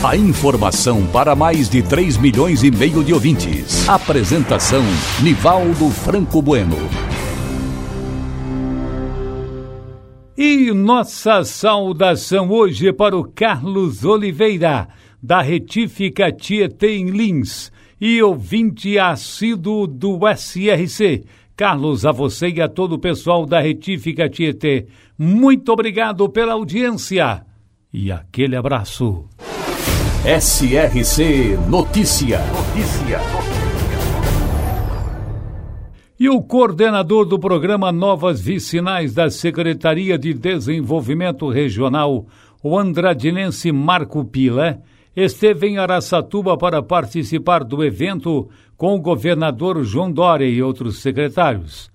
A informação para mais de 3 milhões e meio de ouvintes. Apresentação Nivaldo Franco Bueno. E nossa saudação hoje para o Carlos Oliveira, da Retífica Tietê em Lins, e ouvinte assíduo do SRC. Carlos, a você e a todo o pessoal da Retífica Tietê, muito obrigado pela audiência e aquele abraço. SRC Notícia. Notícia. E o coordenador do programa Novas Vicinais da Secretaria de Desenvolvimento Regional, o andradinense Marco Pila, esteve em Araçatuba para participar do evento com o governador João Dória e outros secretários.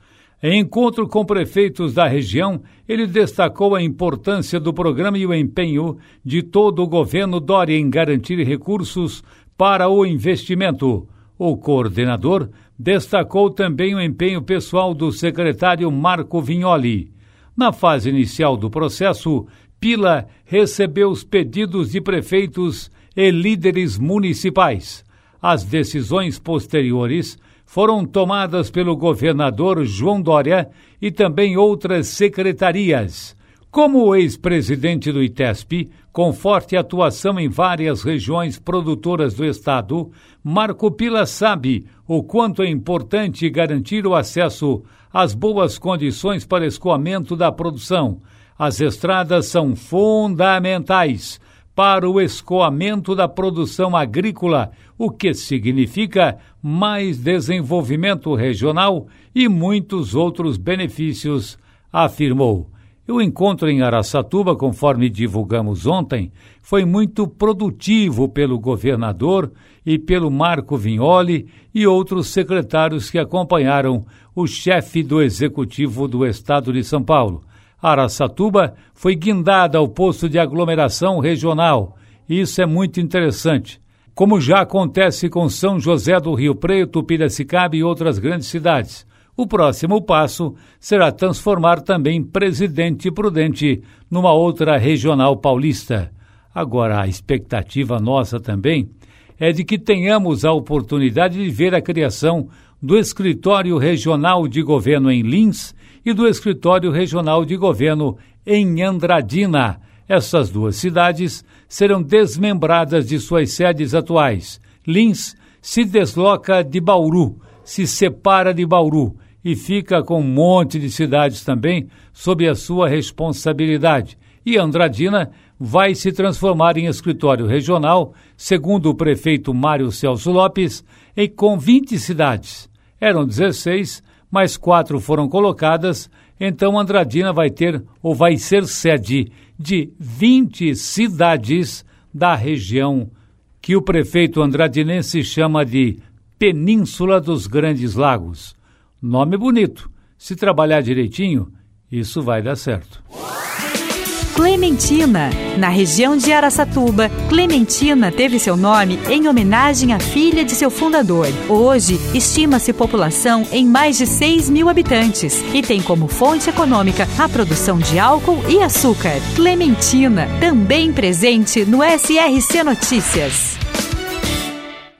Em encontro com prefeitos da região, ele destacou a importância do programa e o empenho de todo o governo Dória em garantir recursos para o investimento. O coordenador destacou também o empenho pessoal do secretário Marco Vignoli. Na fase inicial do processo, Pila recebeu os pedidos de prefeitos e líderes municipais. As decisões posteriores foram tomadas pelo governador João Dória e também outras secretarias. Como o ex-presidente do ITESP, com forte atuação em várias regiões produtoras do Estado, Marco Pila sabe o quanto é importante garantir o acesso às boas condições para escoamento da produção. As estradas são fundamentais para o escoamento da produção agrícola, o que significa mais desenvolvimento regional e muitos outros benefícios, afirmou. O encontro em Araçatuba, conforme divulgamos ontem, foi muito produtivo pelo governador e pelo Marco Vignoli e outros secretários que acompanharam o chefe do executivo do estado de São Paulo. Araçatuba foi guindada ao posto de aglomeração regional. Isso é muito interessante. Como já acontece com São José do Rio Preto, Piracicaba e outras grandes cidades. O próximo passo será transformar também Presidente Prudente numa outra regional paulista. Agora, a expectativa nossa também é de que tenhamos a oportunidade de ver a criação do Escritório Regional de Governo em Lins e do Escritório Regional de Governo em Andradina. Essas duas cidades serão desmembradas de suas sedes atuais. Lins se desloca de Bauru, se separa de Bauru e fica com um monte de cidades também sob a sua responsabilidade. E Andradina vai se transformar em escritório regional, segundo o prefeito Mário Celso Lopes, e com 20 cidades. Eram 16, mais quatro foram colocadas, então Andradina vai ter ou vai ser sede de 20 cidades da região que o prefeito andradinense chama de Península dos Grandes Lagos. Nome bonito. Se trabalhar direitinho, isso vai dar certo. Clementina. Na região de Araçatuba, Clementina teve seu nome em homenagem à filha de seu fundador. Hoje, estima-se população em mais de 6 mil habitantes e tem como fonte econômica a produção de álcool e açúcar. Clementina, também presente no SRC Notícias.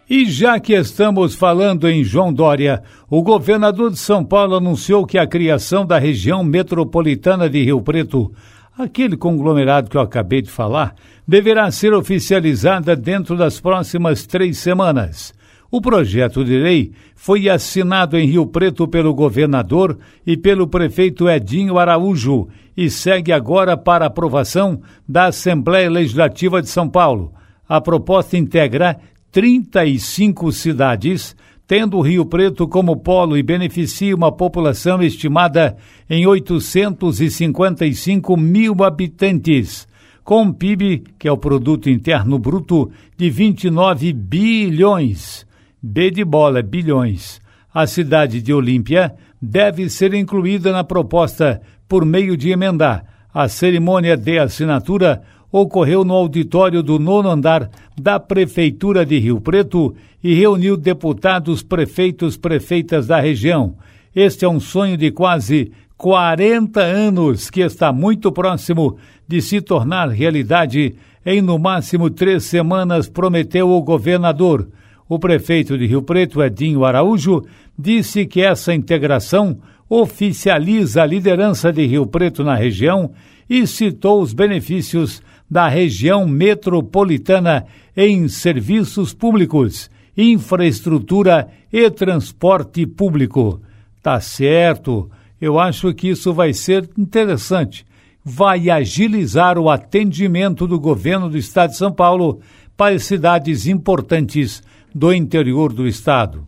E já que estamos falando em João Dória, o governador de São Paulo anunciou que a criação da região metropolitana de Rio Preto aquele conglomerado que eu acabei de falar, deverá ser oficializada dentro das próximas três semanas. O projeto de lei foi assinado em Rio Preto pelo governador e pelo prefeito Edinho Araújo e segue agora para aprovação da Assembleia Legislativa de São Paulo. A proposta integra 35 cidades tendo Rio Preto como polo e beneficia uma população estimada em 855 mil habitantes, com um PIB, que é o Produto Interno Bruto, de 29 bilhões B de bola, bilhões. A cidade de Olímpia deve ser incluída na proposta por meio de emendar. A cerimônia de assinatura ocorreu no auditório do nono andar da Prefeitura de Rio Preto e reuniu deputados, prefeitos, prefeitas da região. Este é um sonho de quase 40 anos que está muito próximo de se tornar realidade. Em no máximo três semanas, prometeu o governador. O prefeito de Rio Preto, Edinho Araújo, disse que essa integração oficializa a liderança de Rio Preto na região e citou os benefícios da região metropolitana em serviços públicos, infraestrutura e transporte público. Tá certo, eu acho que isso vai ser interessante. Vai agilizar o atendimento do governo do estado de São Paulo para cidades importantes do interior do estado.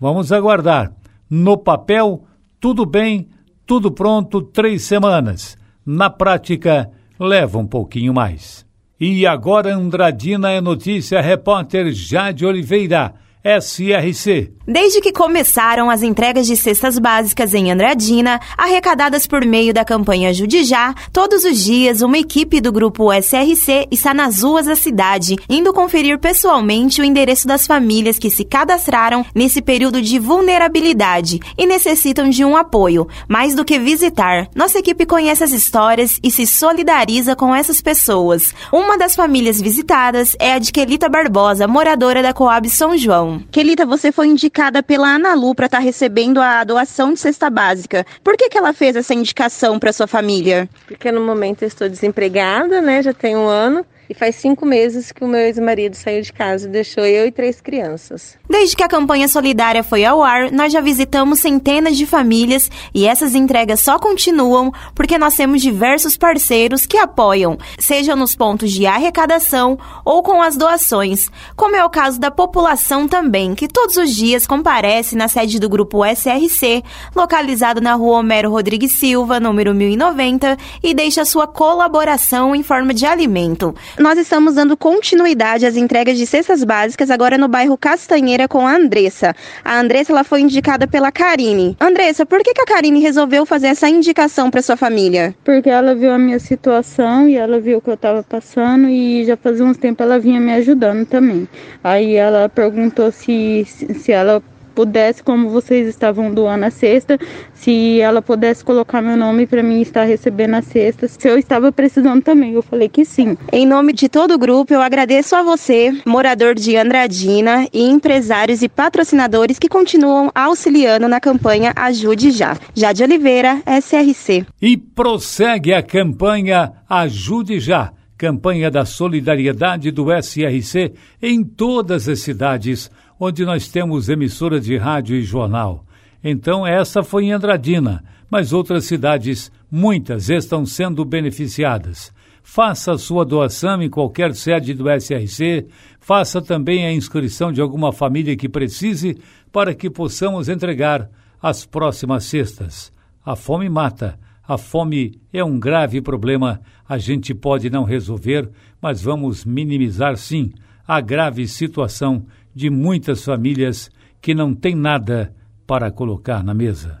Vamos aguardar. No papel, tudo bem, tudo pronto, três semanas. Na prática, leva um pouquinho mais. E agora Andradina é notícia, repórter Jade Oliveira, SRC. Desde que começaram as entregas de cestas básicas em Andradina, arrecadadas por meio da campanha Judijá, todos os dias uma equipe do grupo SRC está nas ruas da cidade, indo conferir pessoalmente o endereço das famílias que se cadastraram nesse período de vulnerabilidade e necessitam de um apoio. Mais do que visitar, nossa equipe conhece as histórias e se solidariza com essas pessoas. Uma das famílias visitadas é a de Quelita Barbosa, moradora da Coab São João. Quelita, você foi indicada indicada pela Analu para estar tá recebendo a doação de cesta básica. Por que, que ela fez essa indicação para sua família? Porque no momento eu estou desempregada, né? Já tem um ano. E faz cinco meses que o meu ex-marido saiu de casa e deixou eu e três crianças. Desde que a campanha solidária foi ao ar, nós já visitamos centenas de famílias e essas entregas só continuam porque nós temos diversos parceiros que apoiam, seja nos pontos de arrecadação ou com as doações, como é o caso da população também, que todos os dias comparece na sede do grupo SRC, localizado na rua Homero Rodrigues Silva, número 1090, e deixa sua colaboração em forma de alimento. Nós estamos dando continuidade às entregas de cestas básicas agora no bairro Castanheira com a Andressa. A Andressa ela foi indicada pela Karine. Andressa, por que, que a Karine resolveu fazer essa indicação para sua família? Porque ela viu a minha situação e ela viu o que eu estava passando e já fazia uns tempo ela vinha me ajudando também. Aí ela perguntou se, se ela pudesse, como vocês estavam doando a cesta, se ela pudesse colocar meu nome para mim estar recebendo a cesta, se eu estava precisando também. Eu falei que sim. Em nome de todo o grupo, eu agradeço a você, morador de Andradina, e empresários e patrocinadores que continuam auxiliando na campanha Ajude Já. Jade Oliveira, SRC. E prossegue a campanha Ajude Já campanha da solidariedade do SRC em todas as cidades onde nós temos emissora de rádio e jornal. Então, essa foi em Andradina, mas outras cidades, muitas, estão sendo beneficiadas. Faça a sua doação em qualquer sede do SRC, faça também a inscrição de alguma família que precise para que possamos entregar as próximas cestas. A fome mata. A fome é um grave problema, a gente pode não resolver, mas vamos minimizar sim a grave situação de muitas famílias que não têm nada para colocar na mesa.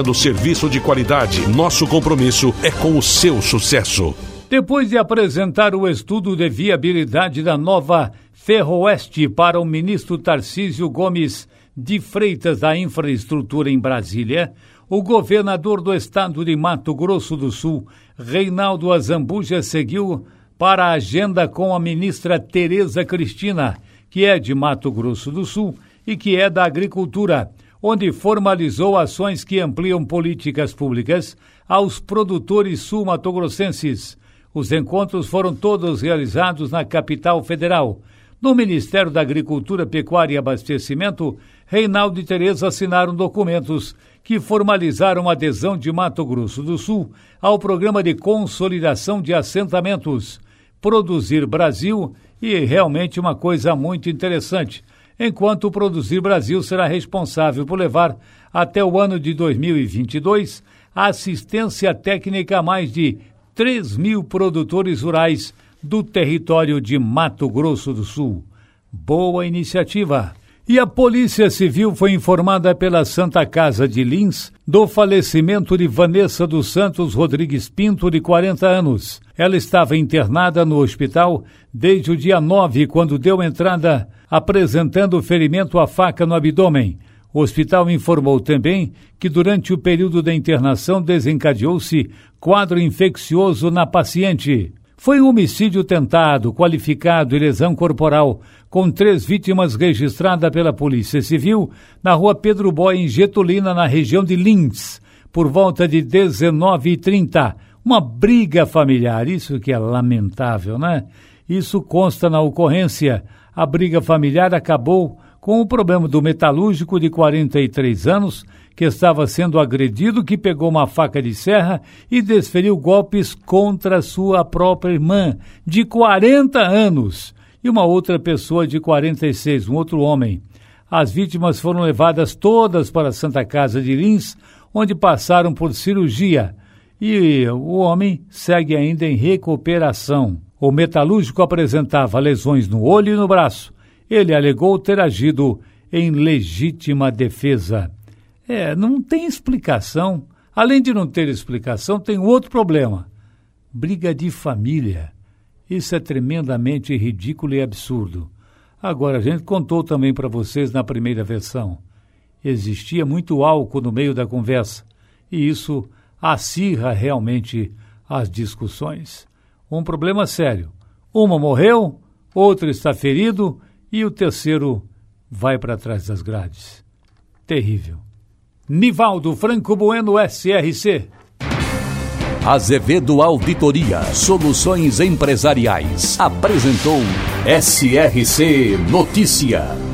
oferecendo serviço de qualidade. Nosso compromisso é com o seu sucesso. Depois de apresentar o estudo de viabilidade da nova Ferroeste para o ministro Tarcísio Gomes de Freitas da Infraestrutura em Brasília, o governador do estado de Mato Grosso do Sul, Reinaldo Azambuja, seguiu para a agenda com a ministra Tereza Cristina, que é de Mato Grosso do Sul e que é da Agricultura, onde formalizou ações que ampliam políticas públicas aos produtores sul-matogrossenses. Os encontros foram todos realizados na capital federal. No Ministério da Agricultura, Pecuária e Abastecimento, Reinaldo e Tereza assinaram documentos que formalizaram a adesão de Mato Grosso do Sul ao Programa de Consolidação de Assentamentos Produzir Brasil e realmente uma coisa muito interessante, enquanto o Produzir Brasil será responsável por levar até o ano de 2022 a assistência técnica a mais de 3 mil produtores rurais do território de Mato Grosso do Sul. Boa iniciativa! E a Polícia Civil foi informada pela Santa Casa de Lins do falecimento de Vanessa dos Santos Rodrigues Pinto, de 40 anos. Ela estava internada no hospital desde o dia 9, quando deu entrada apresentando ferimento à faca no abdômen. O hospital informou também que durante o período da internação desencadeou-se quadro infeccioso na paciente. Foi um homicídio tentado, qualificado e lesão corporal, com três vítimas registradas pela Polícia Civil na rua Pedro Boy, em Getulina, na região de Lins, por volta de 19h30. Uma briga familiar, isso que é lamentável, né? Isso consta na ocorrência. A briga familiar acabou com o problema do metalúrgico de 43 anos que estava sendo agredido, que pegou uma faca de serra e desferiu golpes contra sua própria irmã, de 40 anos, e uma outra pessoa de 46, um outro homem. As vítimas foram levadas todas para a Santa Casa de Lins, onde passaram por cirurgia, e o homem segue ainda em recuperação. O metalúrgico apresentava lesões no olho e no braço. Ele alegou ter agido em legítima defesa. É, não tem explicação. Além de não ter explicação, tem outro problema: briga de família. Isso é tremendamente ridículo e absurdo. Agora, a gente contou também para vocês na primeira versão. Existia muito álcool no meio da conversa, e isso acirra realmente as discussões. Um problema sério. Uma morreu, outro está ferido e o terceiro vai para trás das grades. Terrível. Nivaldo Franco Bueno, SRC. Azevedo Auditoria Soluções Empresariais apresentou SRC Notícia.